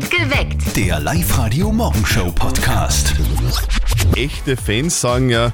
Geweckt. Der Live-Radio-Morgenshow-Podcast. Echte Fans sagen ja,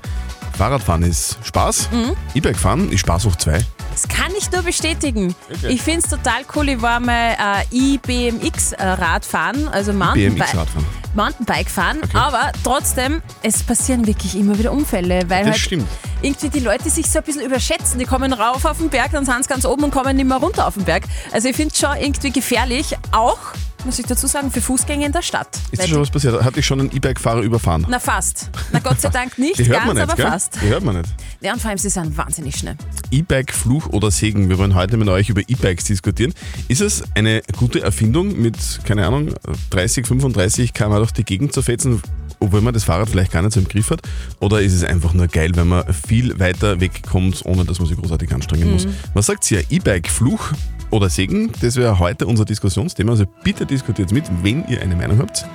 Fahrradfahren ist Spaß, Mhm. E-Bike fahren ist Spaß hoch zwei. Das kann ich nur bestätigen. Ich finde es total cool. Ich war mal äh, IBMX-Rad fahren, also Mountainbike, BMX-Radfahren. Mountainbike fahren. Aber trotzdem, es passieren wirklich immer wieder Unfälle, weil Das halt stimmt. irgendwie die Leute sich so ein bisschen überschätzen. Die kommen rauf auf den Berg, dann sind sie ganz oben und kommen nicht mehr runter auf den Berg. Also ich finde es schon irgendwie gefährlich, auch, muss ich dazu sagen, für Fußgänger in der Stadt. Ist dir schon was passiert? Hat dich schon ein E-Bike-Fahrer überfahren? na fast. Na Gott sei Dank nicht, Die hört ganz, man nicht, aber gell? fast. Die hört man nicht. Ja, und vor allem, sie sind wahnsinnig schnell. E-Bike, Fluch oder Segen. Wir wollen heute mit euch über E-Bikes diskutieren. Ist es eine gute Erfindung, mit, keine Ahnung, 30, 35 km durch die Gegend zu fetzen, obwohl man das Fahrrad vielleicht gar nicht so im Griff hat? Oder ist es einfach nur geil, wenn man viel weiter wegkommt, ohne dass man sich großartig anstrengen muss? Was sagt ihr? E-Bike, Fluch oder Segen? Das wäre heute unser Diskussionsthema. Also bitte diskutiert mit, wenn ihr eine Meinung habt.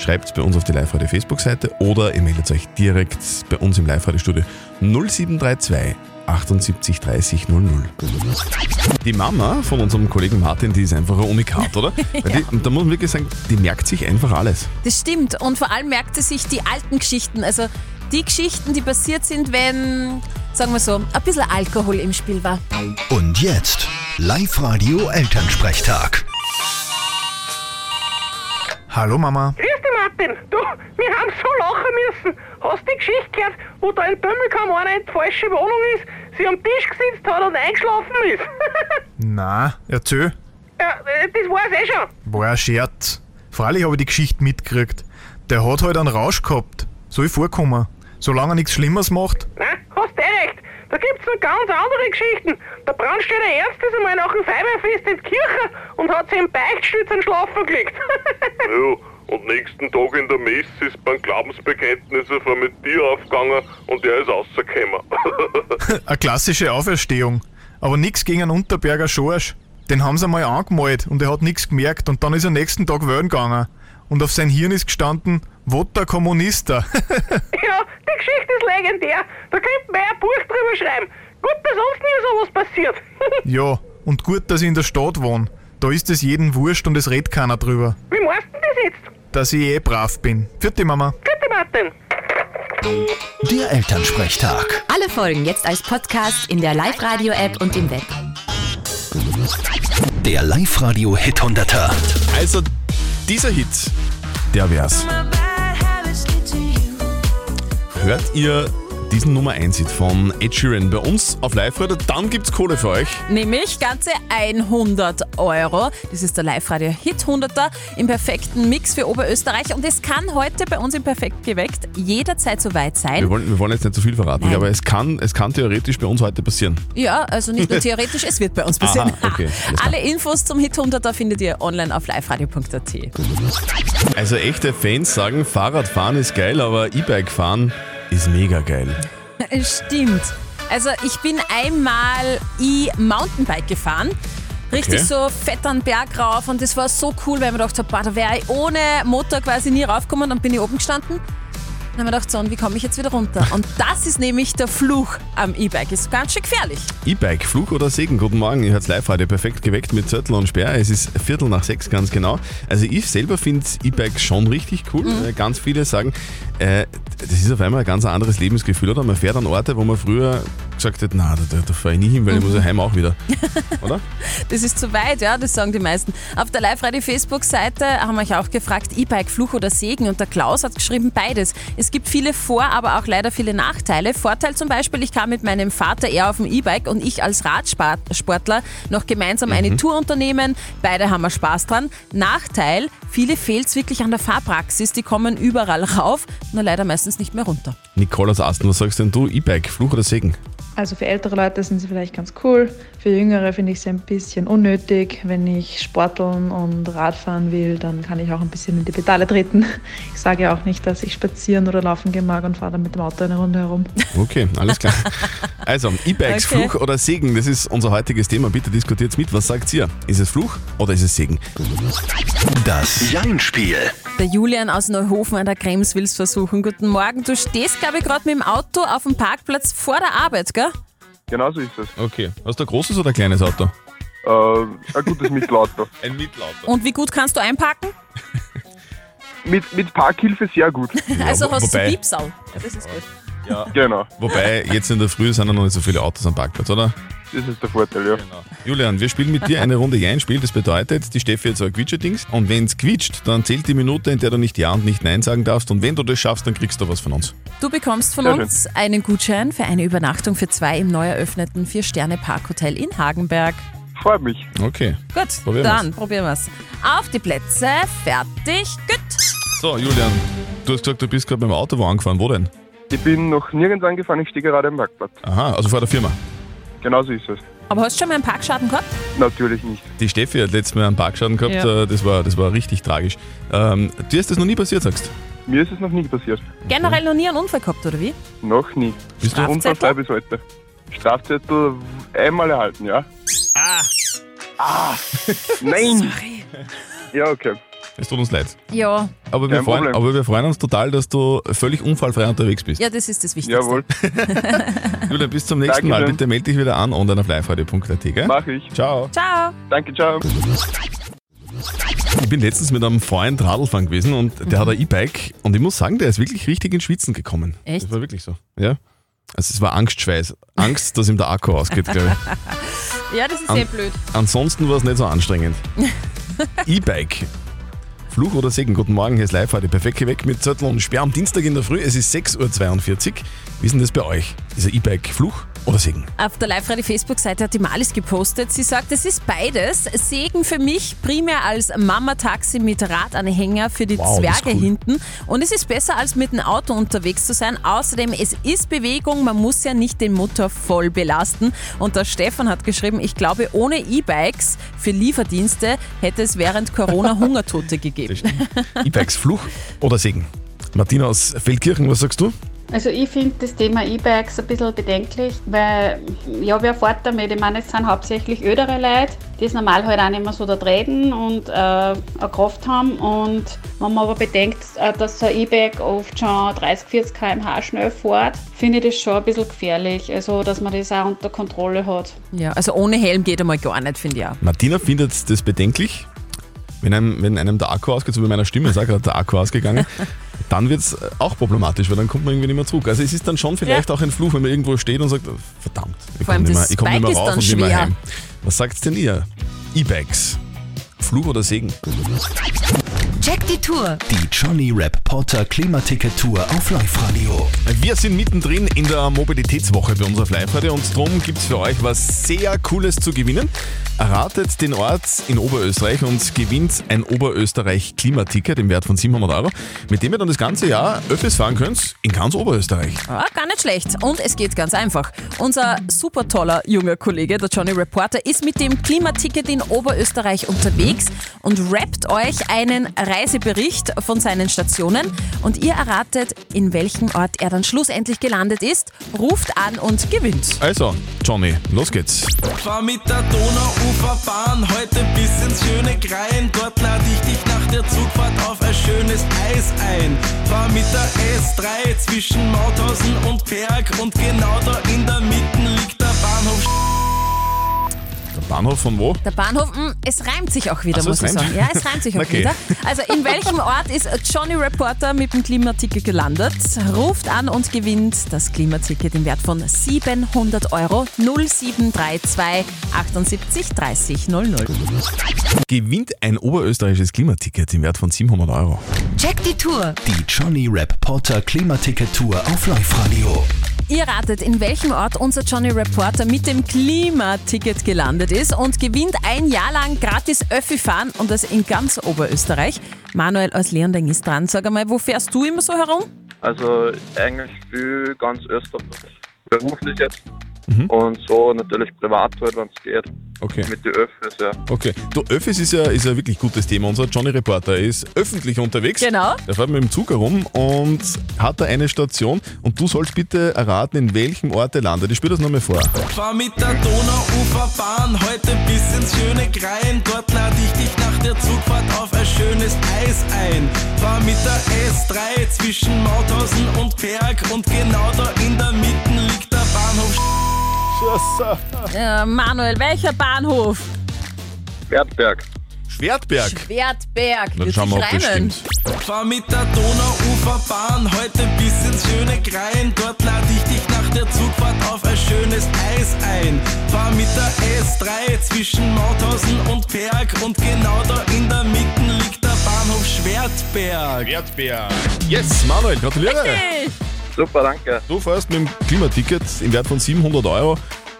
Schreibt bei uns auf die Live-Radio Facebook-Seite oder ihr meldet euch direkt bei uns im Live-Radio-Studio 0732 78 30 00. Die Mama von unserem Kollegen Martin, die ist einfach ein Unikat, oder? Weil die, da muss man wirklich sagen, die merkt sich einfach alles. Das stimmt. Und vor allem merkt sie sich die alten Geschichten. Also die Geschichten, die passiert sind, wenn, sagen wir so, ein bisschen Alkohol im Spiel war. Und jetzt Live-Radio-Elternsprechtag. Hallo Mama. Grüß dich, Martin. Du, wir haben so lachen müssen. Hast du die Geschichte gehört, wo da in Dömmelkamm einer in die falsche Wohnung ist, sie am Tisch gesitzt hat und eingeschlafen ist? Na, erzähl. ja, äh, das war's eh schon. War ein Scherz. Freilich habe ich die Geschichte mitgekriegt. Der hat halt einen Rausch gehabt. Soll vorkommen. Solange er nichts Schlimmes macht. Nein, hast eh recht. Da gibt's noch ganz andere Geschichten. Der Brandstätter Ernst ist einmal nach dem Feiberfest in die Kirche und hat sich im Beichtstütz einen Schlafen gelegt. Ja, und nächsten Tag in der Messe ist beim Glaubensbekenntnis ein Formetier aufgegangen und er ist rausgekommen. Eine klassische Auferstehung. Aber nix gegen einen Unterberger Schorsch. Den haben sie einmal angemalt und er hat nichts gemerkt und dann ist er nächsten Tag wählen gegangen. Und auf sein Hirn ist gestanden, Votter Kommunista. die Geschichte ist legendär. Da könnte man ja ein Buch drüber schreiben. Gut, dass uns nie sowas passiert. ja, und gut, dass ich in der Stadt wohne. Da ist es jeden wurscht und es redet keiner drüber. Wie meinst du das jetzt? Dass ich eh brav bin. Vierte Mama. Bitte, Martin. Der Elternsprechtag. Alle Folgen jetzt als Podcast in der Live-Radio-App und im Web. Der Live-Radio-Hit 100er. Also, dieser Hit, der wär's. Hört ihr diesen Nummer 1 Hit von Ed Sheeran bei uns auf Live-Radio, dann gibt's Kohle für euch. Nämlich ganze 100 Euro. Das ist der Live-Radio Hit 100er im perfekten Mix für Oberösterreich. Und es kann heute bei uns im Perfekt geweckt jederzeit soweit sein. Wir wollen, wir wollen jetzt nicht zu viel verraten, Nein. aber es kann, es kann theoretisch bei uns heute passieren. Ja, also nicht nur theoretisch, es wird bei uns passieren. Aha, okay. Alle Infos zum Hit 100er findet ihr online auf liveradio.at. Also echte Fans sagen, Fahrradfahren ist geil, aber E-Bike fahren ist mega geil. Stimmt. Also ich bin einmal E-Mountainbike gefahren. Richtig Okay. so fett an den Berg rauf und das war so cool, weil ich mir gedacht habe, da wäre ich ohne Motor quasi nie raufgekommen. Dann bin ich oben gestanden. Dann habe ich gedacht, so, und wie komme ich jetzt wieder runter? Und das ist nämlich der Fluch am E-Bike. Ist ganz schön gefährlich. E-Bike, Fluch oder Segen? Guten Morgen, ihr hört live heute perfekt geweckt mit Zettel und Sperr. Es ist Viertel nach sechs, ganz genau. Also ich selber finde E-Bike schon richtig cool. Äh, Ganz viele sagen, äh, das ist auf einmal ein ganz anderes Lebensgefühl, oder? Man fährt an Orte, wo man früher gesagt hat, na, da, da, fahre ich nie hin, weil ich muss ja heim auch wieder. Oder? Das ist zu weit, ja, das sagen die meisten. Auf der Live-Radio-Facebook-Seite haben wir euch auch gefragt, E-Bike, Fluch oder Segen? Und der Klaus hat geschrieben, beides. Es gibt viele Vor-, aber auch leider viele Nachteile. Vorteil zum Beispiel, ich kann mit meinem Vater eher auf dem E-Bike und ich als Radsportler noch gemeinsam eine Tour unternehmen. Beide haben wir Spaß dran. Nachteil, viele fehlt es wirklich an der Fahrpraxis. Die kommen überall rauf, nur leider meistens nicht mehr runter. Nicole aus Asten, was sagst denn du? E-Bike, Fluch oder Segen? Also für ältere Leute sind sie vielleicht ganz cool. Für Jüngere finde ich sie ein bisschen unnötig. Wenn ich sporteln und Radfahren will, dann kann ich auch ein bisschen in die Pedale treten. Ich sage ja auch nicht, dass ich spazieren oder laufen gehen mag und fahre dann mit dem Auto eine Runde herum. Okay, alles klar. Also, E-Bikes, Okay. Fluch oder Segen, das ist unser heutiges Thema. Bitte diskutiert mit. Was sagt ihr? Ist es Fluch oder ist es Segen? Das Jein-Spiel. Der Julian aus Neuhofen an der Krems will's versuchen. Guten Morgen. Du stehst, glaube ich, gerade mit dem Auto auf dem Parkplatz vor der Arbeit, gell? Genau so ist es. Okay. Hast du ein großes oder ein kleines Auto? Äh, ein gutes Mittelalter. Ein Mittelauto. Und wie gut kannst du einpacken? mit, mit Parkhilfe sehr gut. also wo- hast du wobei- Piepsal. Ja, das ist gut. Genau, Wobei, jetzt in der Früh sind ja noch nicht so viele Autos am Parkplatz, oder? Das ist der Vorteil, ja. Julian, wir spielen mit dir eine Runde Ja-Spiel. Das bedeutet, die Steffi hat so ein Quietscher-Dings. Und wenn es quietscht, dann zählt die Minute, in der du nicht Ja und nicht Nein sagen darfst. Und wenn du das schaffst, dann kriegst du was von uns. Du bekommst von Sehr uns einen Gutschein für eine Übernachtung für zwei im neu eröffneten Vier-Sterne-Parkhotel in Hagenberg. Freut mich. Okay. Gut, Probieren dann probieren wir's. Auf die Plätze, fertig, gut. So, Julian, du hast gesagt, du bist gerade beim Auto wo angefahren. Wo denn? Ich bin noch nirgends angefahren, ich stehe gerade am Parkplatz. Aha, also vor der Firma. Genauso ist es. Aber hast du schon mal einen Parkschaden gehabt? Natürlich nicht. Die Steffi hat letztes Mal einen Parkschaden gehabt. Ja. äh, Das, war, das war richtig tragisch. Ähm, dir ist das noch nie passiert, sagst Mir ist es noch nie passiert. Generell noch nie einen Unfall gehabt, oder wie? Noch nie. Bist du- Unfallfrei bis heute. Strafzettel einmal erhalten, ja? Ah! Ah! Nein! Ja, okay. Es tut uns leid. Ja, Aber wir, Kein freuen, Problem. aber wir freuen uns total, dass du völlig unfallfrei unterwegs bist. ja, das ist das Wichtigste. Jawohl, Julian, bis zum nächsten Mal. Dankeschön. Bitte melde dich wieder an und auf liveradio.at, gell? mach ich. Ciao. Ciao. Danke, ciao. Ich bin letztens mit einem Freund Radlfahren gewesen und der hat ein E-Bike und ich muss sagen, der ist wirklich richtig ins Schwitzen gekommen. Echt? Das war wirklich so. Ja. Also es war Angstschweiß. Angst, dass ihm der Akku ausgeht, glaube ich. Ja, das ist An- eh blöd. Ansonsten war es nicht so anstrengend. E-Bike. Fluch oder Segen? Guten Morgen, hier ist live heute. Perfekt weg mit Zettel und Sperr am Dienstag in der Früh. Es ist 6.42 Uhr. Wie ist denn das bei euch? Ist ein E-Bike Fluch oder Segen? Auf der Live-Radio-Facebook-Seite hat die Malis gepostet. Sie sagt, es ist beides. Segen für mich primär als Mama-Taxi mit Radanhänger für die Wow, Zwerge cool. hinten. Und es ist besser, als mit dem Auto unterwegs zu sein. Außerdem, es ist Bewegung. Man muss ja nicht den Motor voll belasten. Und der Stefan hat geschrieben, ich glaube, ohne E-Bikes für Lieferdienste hätte es während Corona Hungertote gegeben. E-Bikes Fluch oder Segen? Martina aus Feldkirchen, was sagst du? Also ich finde das Thema E-Bikes ein bisschen bedenklich, weil ja, wer fährt damit? Ich meine, es sind hauptsächlich ödere Leute, die es normal halt auch nicht mehr so da treten und äh, eine Kraft haben. Und wenn man aber bedenkt, äh, dass so ein E-Bike oft schon 30, 40 km/h schnell fährt, finde ich das schon ein bisschen gefährlich. Also, dass man das auch unter Kontrolle hat. Ja, also ohne Helm geht einmal gar nicht, finde ich auch. Martina findet das bedenklich. Wenn einem, wenn einem der Akku ausgeht, so wie meiner Stimme ist auch gerade der Akku ausgegangen, dann wird es auch problematisch, weil dann kommt man irgendwie nicht mehr zurück. Also es ist dann schon vielleicht auch ein Fluch, wenn man irgendwo steht und sagt, verdammt, ich komme nicht, mehr- ich komm nicht mehr Bike ist rauf dann und nicht mehr schwer. heim. Was sagt denn ihr? E-Bikes. Fluch oder Segen? Check die Tour. Die Johnny Rap Porter Klimaticket Tour auf Live-Radio. Wir sind mittendrin in der Mobilitätswoche bei uns auf Live-Radio und darum gibt es für euch was sehr Cooles zu gewinnen. Erratet den Ort in Oberösterreich und gewinnt ein Oberösterreich-Klimaticket im Wert von 700 Euro, mit dem ihr dann das ganze Jahr Öffis fahren könnt in ganz Oberösterreich. Ja, gar nicht schlecht. Und es geht ganz einfach. Unser super toller junger Kollege, der Johnny Reporter, ist mit dem Klimaticket in Oberösterreich unterwegs und rappt euch einen Reisebericht von seinen Stationen. Und ihr erratet, in welchem Ort er dann schlussendlich gelandet ist, ruft an und gewinnt. Also, Johnny, los geht's. Fahr mit der Donauuferbahn heute bis ins schöne Grein. Dort lade ich dich nach der Zugfahrt auf ein schönes Eis ein. Fahr mit der S3 zwischen Mauthausen und Berg und genau da in der Mitte liegt der Bahnhof. Der Bahnhof von wo? Der Bahnhof, mh, es reimt sich auch wieder, so, muss ich sagen. Ja, es reimt sich auch Okay. wieder. Also in welchem Ort ist Johnny Reporter mit dem Klimaticket gelandet? Ruft an und gewinnt das Klimaticket im Wert von 700 Euro 0732 78 30 00. Gewinnt ein oberösterreichisches Klimaticket im Wert von 700 Euro. Check die Tour. Die Johnny Rap Porter Klimaticket Tour auf Live-Radio. Ihr ratet, in welchem Ort unser Johnny Reporter mit dem Klimaticket gelandet ist und gewinnt ein Jahr lang gratis Öffi fahren und das in ganz Oberösterreich. Manuel aus Leonding ist dran. Sag einmal, wo fährst du immer so herum? Also eigentlich für ganz Österreich beruflich jetzt. Und so natürlich privat halt, wenn es geht. Okay. Mit den Öffis, ja. Okay. Du, Öffis ist ja, ist ja wirklich gutes Thema. Unser Johnny Reporter ist öffentlich unterwegs. Genau. Der fährt mit dem Zug herum und hat da eine Station. Und du sollst bitte erraten, in welchem Ort er landet. Ich spiele das nochmal vor. Fahr mit der Donauuferbahn heute bis ins schöne Grein. Dort lade ich dich nach der Zugfahrt auf ein schönes Eis ein. Fahr mit der S3 zwischen Mauthausen und Berg und genau da in der Mitte liegt Bahnhof. Äh, Manuel, welcher Bahnhof? Bergberg. Schwertberg. Schwertberg. Dann Wird schauen wir, ob das reimen. stimmt. Fahr mit der Donauuferbahn heute bis ins schöne Grein. Dort lade ich dich nach der Zugfahrt auf ein schönes Eis ein. Fahr mit der S3 zwischen Mauthausen und Berg. Und genau da in der Mitte liegt der Bahnhof Schwertberg. Schwertberg. Yes, Manuel, gratuliere. Hey. Super, danke. Du fährst mit dem Klimaticket im Wert von 700 Euro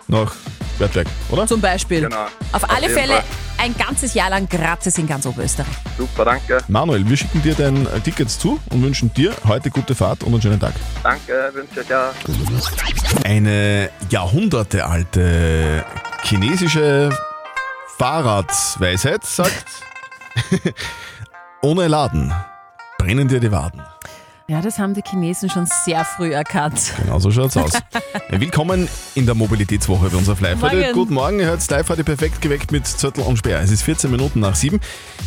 nach Schwertberg, oder? Zum Beispiel. Genau. Auf alle jeden Fälle Fall. ein ganzes Jahr lang gratis in ganz Oberösterreich. Super, danke. Manuel, wir schicken dir dein äh, Tickets zu und wünschen dir heute gute Fahrt und einen schönen Tag. Danke, wünsche ich ja. Eine jahrhundertealte chinesische Fahrradweisheit sagt, ohne Laden brennen dir die Waden. Ja, das haben die Chinesen schon sehr früh erkannt. Genau so schaut's aus. Willkommen in der Mobilitätswoche bei uns auf live. Morgen. Guten Morgen, ihr hört live heute perfekt geweckt mit Zürtel und Speer. Es ist 14 Minuten nach 7.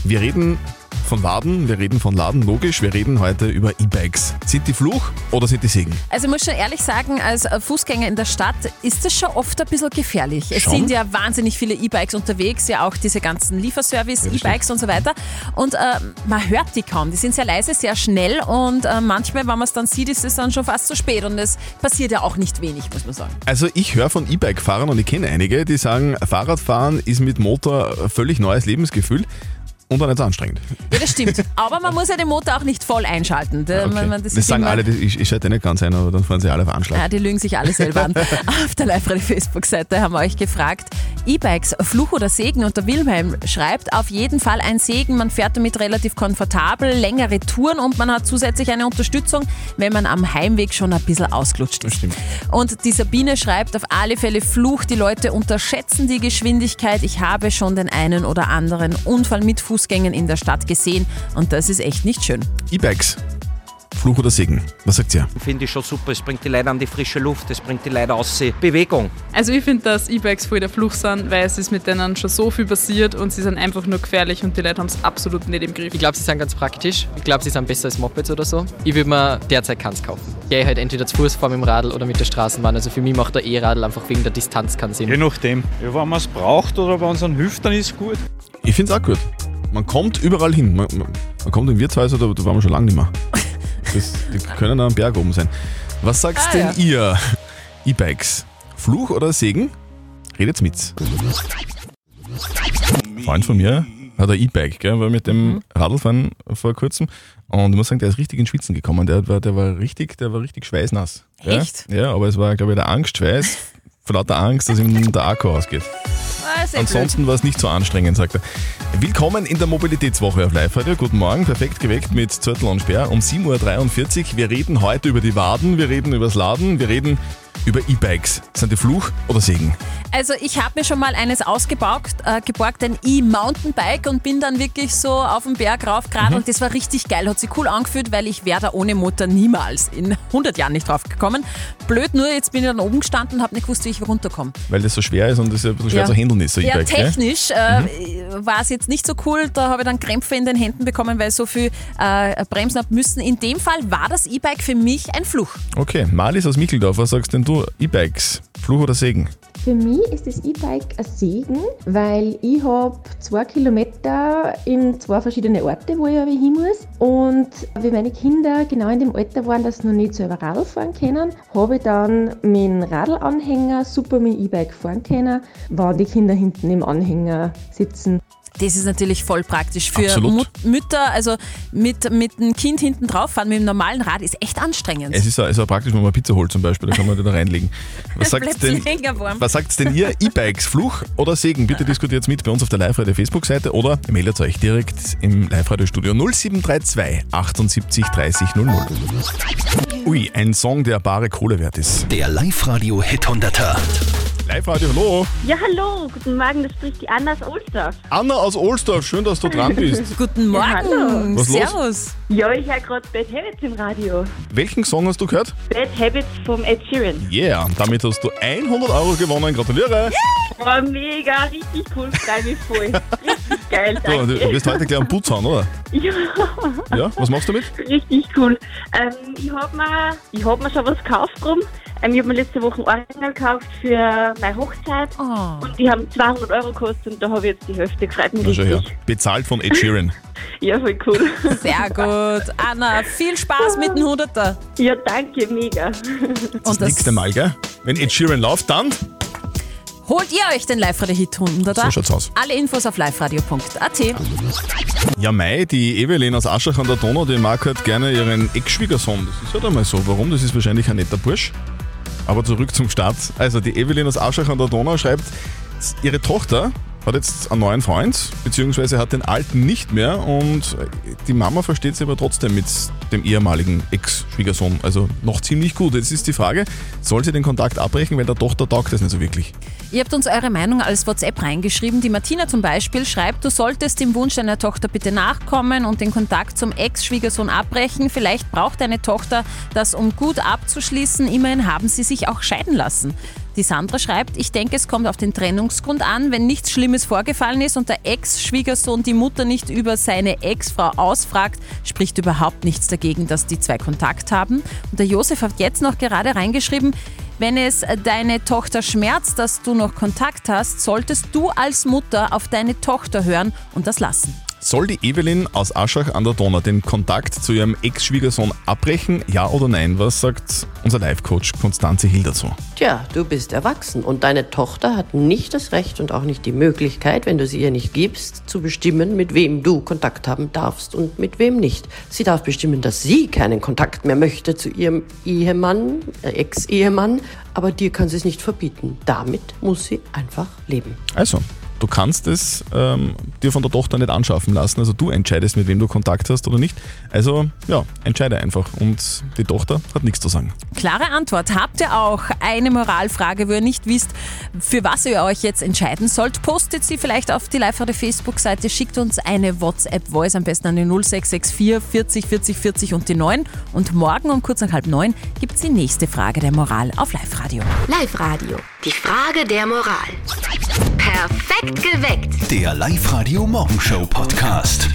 Wir reden von Waden, wir reden von Laden, logisch. Wir reden heute über E-Bikes. Sind die Fluch oder sind die Segen? Also ich muss schon ehrlich sagen, als Fußgänger in der Stadt ist das schon oft ein bisschen gefährlich. Es Schon? sind ja wahnsinnig viele E-Bikes unterwegs, ja auch diese ganzen Lieferservice-E-Bikes und so weiter. Und äh, man hört die kaum. Die sind sehr leise, sehr schnell und äh, manchmal, wenn man es dann sieht, ist es dann schon fast zu spät. Und es passiert ja auch nicht wenig, muss man sagen. Also ich höre von E-Bike-Fahrern und ich kenne einige, die sagen, Fahrradfahren ist mit Motor ein völlig neues Lebensgefühl und auch nicht so anstrengend. Ja, das stimmt. Aber man muss ja den Motor auch nicht voll einschalten. Da- Okay. man- man- das ist sagen alle, das- ich, ich schalte nicht ganz ein, aber dann fahren sie alle auf Anschlag. Ja, die lügen sich alle selber an. Auf der Live-Radio-Facebook-Seite haben wir euch gefragt, E-Bikes, Fluch oder Segen? Und der Wilhelm schreibt, auf jeden Fall ein Segen. Man fährt damit relativ komfortabel, längere Touren und man hat zusätzlich eine Unterstützung, wenn man am Heimweg schon ein bisschen ausgelutscht ist. Und die Sabine schreibt, auf alle Fälle Fluch. Die Leute unterschätzen die Geschwindigkeit. Ich habe schon den einen oder anderen Unfall mit Fußgängern in der Stadt gesehen und das ist echt nicht schön. E-Bikes, Fluch oder Segen? Was sagt ihr? Finde ich schon super. Es bringt die Leute an die frische Luft, es bringt die Leute aus sie Bewegung. Also ich finde, dass E-Bikes voll der Fluch sind, weil es ist mit denen schon so viel passiert und sie sind einfach nur gefährlich und die Leute haben es absolut nicht im Griff. Ich glaube, sie sind ganz praktisch. Ich glaube, sie sind besser als Mopeds oder so. Ich würde mir derzeit keins kaufen. Ich gehe halt entweder zu Fuß, fahre mit dem Radl oder mit der Straßenbahn. Also für mich macht der E-Radl einfach wegen der Distanz keinen Sinn. Je nachdem. Ja, wenn man es braucht oder wenn es hilft, dann ist es gut. Ich finde es auch gut. Man kommt überall hin. Man, man, man kommt in Wirtshäuser, da, da waren wir schon lange nicht mehr. Das, die können am Berg oben sein. Was sagt Ah, denn ja. ihr? E-Bikes, Fluch oder Segen? Redet's mit. Ein Freund von mir hat ein E-Bike, gell, war mit dem Radlfahren vor kurzem und ich muss sagen, der ist richtig ins Schwitzen gekommen. Der war, der war richtig, der war richtig schweißnass. Ja? Echt? Ja, aber es war, glaube ich, der Angstschweiß von lauter Angst, dass ihm der Akku ausgeht. Ah, sehr Ansonsten war es nicht so anstrengend, sagt er. Willkommen in der Mobilitätswoche auf live heute. Guten Morgen, perfekt geweckt mit Zürtel und Sperr um 7.43 Uhr. Wir reden heute über die Waden, wir reden über das Laden, wir reden über E-Bikes. Sind die Fluch oder Segen? Also ich habe mir schon mal eines ausgeborgt, äh, geborgt, ein E-Mountainbike und bin dann wirklich so auf den Berg rauf gerade und das war richtig geil, hat sich cool angefühlt, weil ich wäre da ohne Motor niemals in 100 Jahren nicht drauf gekommen. Blöd nur, jetzt bin ich dann oben gestanden und habe nicht gewusst, wie ich runterkomme. Weil das so schwer ist und das ja ein bisschen schwer Ja. zu handeln ist, so Ja, technisch äh, war es jetzt nicht so cool. Da habe ich dann Krämpfe in den Händen bekommen, weil so viel äh, bremsen habe müssen. In dem Fall war das E-Bike für mich ein Fluch. Okay, Marlies aus Micheldorf, was sagst denn du? E-Bikes, Fluch oder Segen? Für mich ist das E-Bike ein Segen, weil ich habe zwei Kilometer in zwei verschiedene Orte, wo ich hin muss. Und wie meine Kinder genau in dem Alter waren, dass sie noch nicht selber Radl fahren können, habe ich dann mit dem Radlanhänger super mit E-Bike fahren können, wenn die Kinder hinten im Anhänger sitzen. Das ist natürlich voll praktisch für. Mut Mütter. Also mit, mit dem Kind hinten drauf fahren, mit dem normalen Rad ist echt anstrengend. Es ist auch, ist auch praktisch, wenn man Pizza holt zum Beispiel, da kann man die da reinlegen. Was sagt denn, was sagt's denn ihr? E-Bikes, Fluch oder Segen? Bitte diskutiert mit bei uns auf der Live-Radio Facebook-Seite oder meldet euch direkt im Live-Radio-Studio 0732 78 30 00. Ui, ein Song, der bare Kohle wert ist. Der Live-Radio Hit 100er. Live-Radio, hallo. Ja, hallo, guten Morgen, das spricht die Anna aus Ohlsdorf. Anna aus Ohlsdorf, schön, dass du dran bist. Guten Ja, hallo. Was los? Servus. Ja, ich höre gerade Bad Habits im Radio. Welchen Song hast du gehört? Bad Habits vom Ed Sheeran. Yeah, damit hast du 100 Euro gewonnen. Gratuliere. Oh, mega, richtig cool, freue mich voll. Richtig geil, Du, danke. du wirst heute gleich am Putz hauen, oder? Ja. Ja, was machst du damit? Richtig cool. Ähm, ich habe mir, ich hab mir schon was gekauft drum. Ähm, ich habe mir letzte Woche ein Ohrringel gekauft für meine Hochzeit. Und die haben 200 Euro gekostet und da habe ich jetzt die Hälfte gefreut mich richtig. Bezahlt von Ed Sheeran. Ja, voll cool. Sehr gut. Anna, viel Spaß mit dem Hunderter. Ja, danke, mega. Und das Nächste Mal, gell? Wenn Ed Sheeran läuft, dann holt ihr euch den Live-Radio-Hit Hunderter. So schaut's aus. Alle Infos auf liveradio.at. Ja, Mai, die Evelyn aus Aschach an der Donau, die mag halt gerne ihren Ex-Schwiegersohn. Das ist halt einmal so. Warum? Das ist wahrscheinlich ein netter Bursch. Aber zurück zum Start. Also, die Evelyn aus Aschach an der Donau schreibt, ihre Tochter hat jetzt einen neuen Freund, beziehungsweise hat den alten nicht mehr und die Mama versteht sich aber trotzdem mit dem ehemaligen Ex-Schwiegersohn. Also noch ziemlich gut. Jetzt ist die Frage, soll sie den Kontakt abbrechen, weil der Tochter taugt das nicht so wirklich. Ihr habt uns eure Meinung als WhatsApp reingeschrieben. Die Martina zum Beispiel schreibt, du solltest dem Wunsch deiner Tochter bitte nachkommen und den Kontakt zum Ex-Schwiegersohn abbrechen. Vielleicht braucht deine Tochter das, um gut abzuschließen. Immerhin haben sie sich auch scheiden lassen. Die Sandra schreibt, ich denke, es kommt auf den Trennungsgrund an. Wenn nichts Schlimmes vorgefallen ist und der Ex-Schwiegersohn die Mutter nicht über seine Ex-Frau ausfragt, spricht überhaupt nichts dagegen, dass die zwei Kontakt haben. Und der Josef hat jetzt noch gerade reingeschrieben, wenn es deine Tochter schmerzt, dass du noch Kontakt hast, solltest du als Mutter auf deine Tochter hören und das lassen. Soll die Evelyn aus Aschach an der Donau den Kontakt zu ihrem Ex-Schwiegersohn abbrechen? Ja oder nein? Was sagt unser Live-Coach Konstanze Hill dazu? Tja, du bist erwachsen und deine Tochter hat nicht das Recht und auch nicht die Möglichkeit, wenn du sie ihr nicht gibst, zu bestimmen, mit wem du Kontakt haben darfst und mit wem nicht. Sie darf bestimmen, dass sie keinen Kontakt mehr möchte zu ihrem Ehemann, äh, Ex-Ehemann, aber dir kann sie es nicht verbieten. Damit muss sie einfach leben. Also, du kannst es ähm, dir von der Tochter nicht anschaffen lassen. Also du entscheidest, mit wem du Kontakt hast oder nicht. Also ja, entscheide einfach. Und die Tochter hat nichts zu sagen. Klare Antwort. Habt ihr auch eine Moralfrage, wo ihr nicht wisst, für was ihr euch jetzt entscheiden sollt? Postet sie vielleicht auf die live radio Facebook-Seite, schickt uns eine WhatsApp-Voice am besten an die 0664 40 40 40 und die 9. Und morgen um kurz nach halb neun gibt es die nächste Frage der Moral auf Live-Radio. Live-Radio. Die Frage der Moral. Perfekt geweckt. Der Live-Radio Morgenshow Podcast.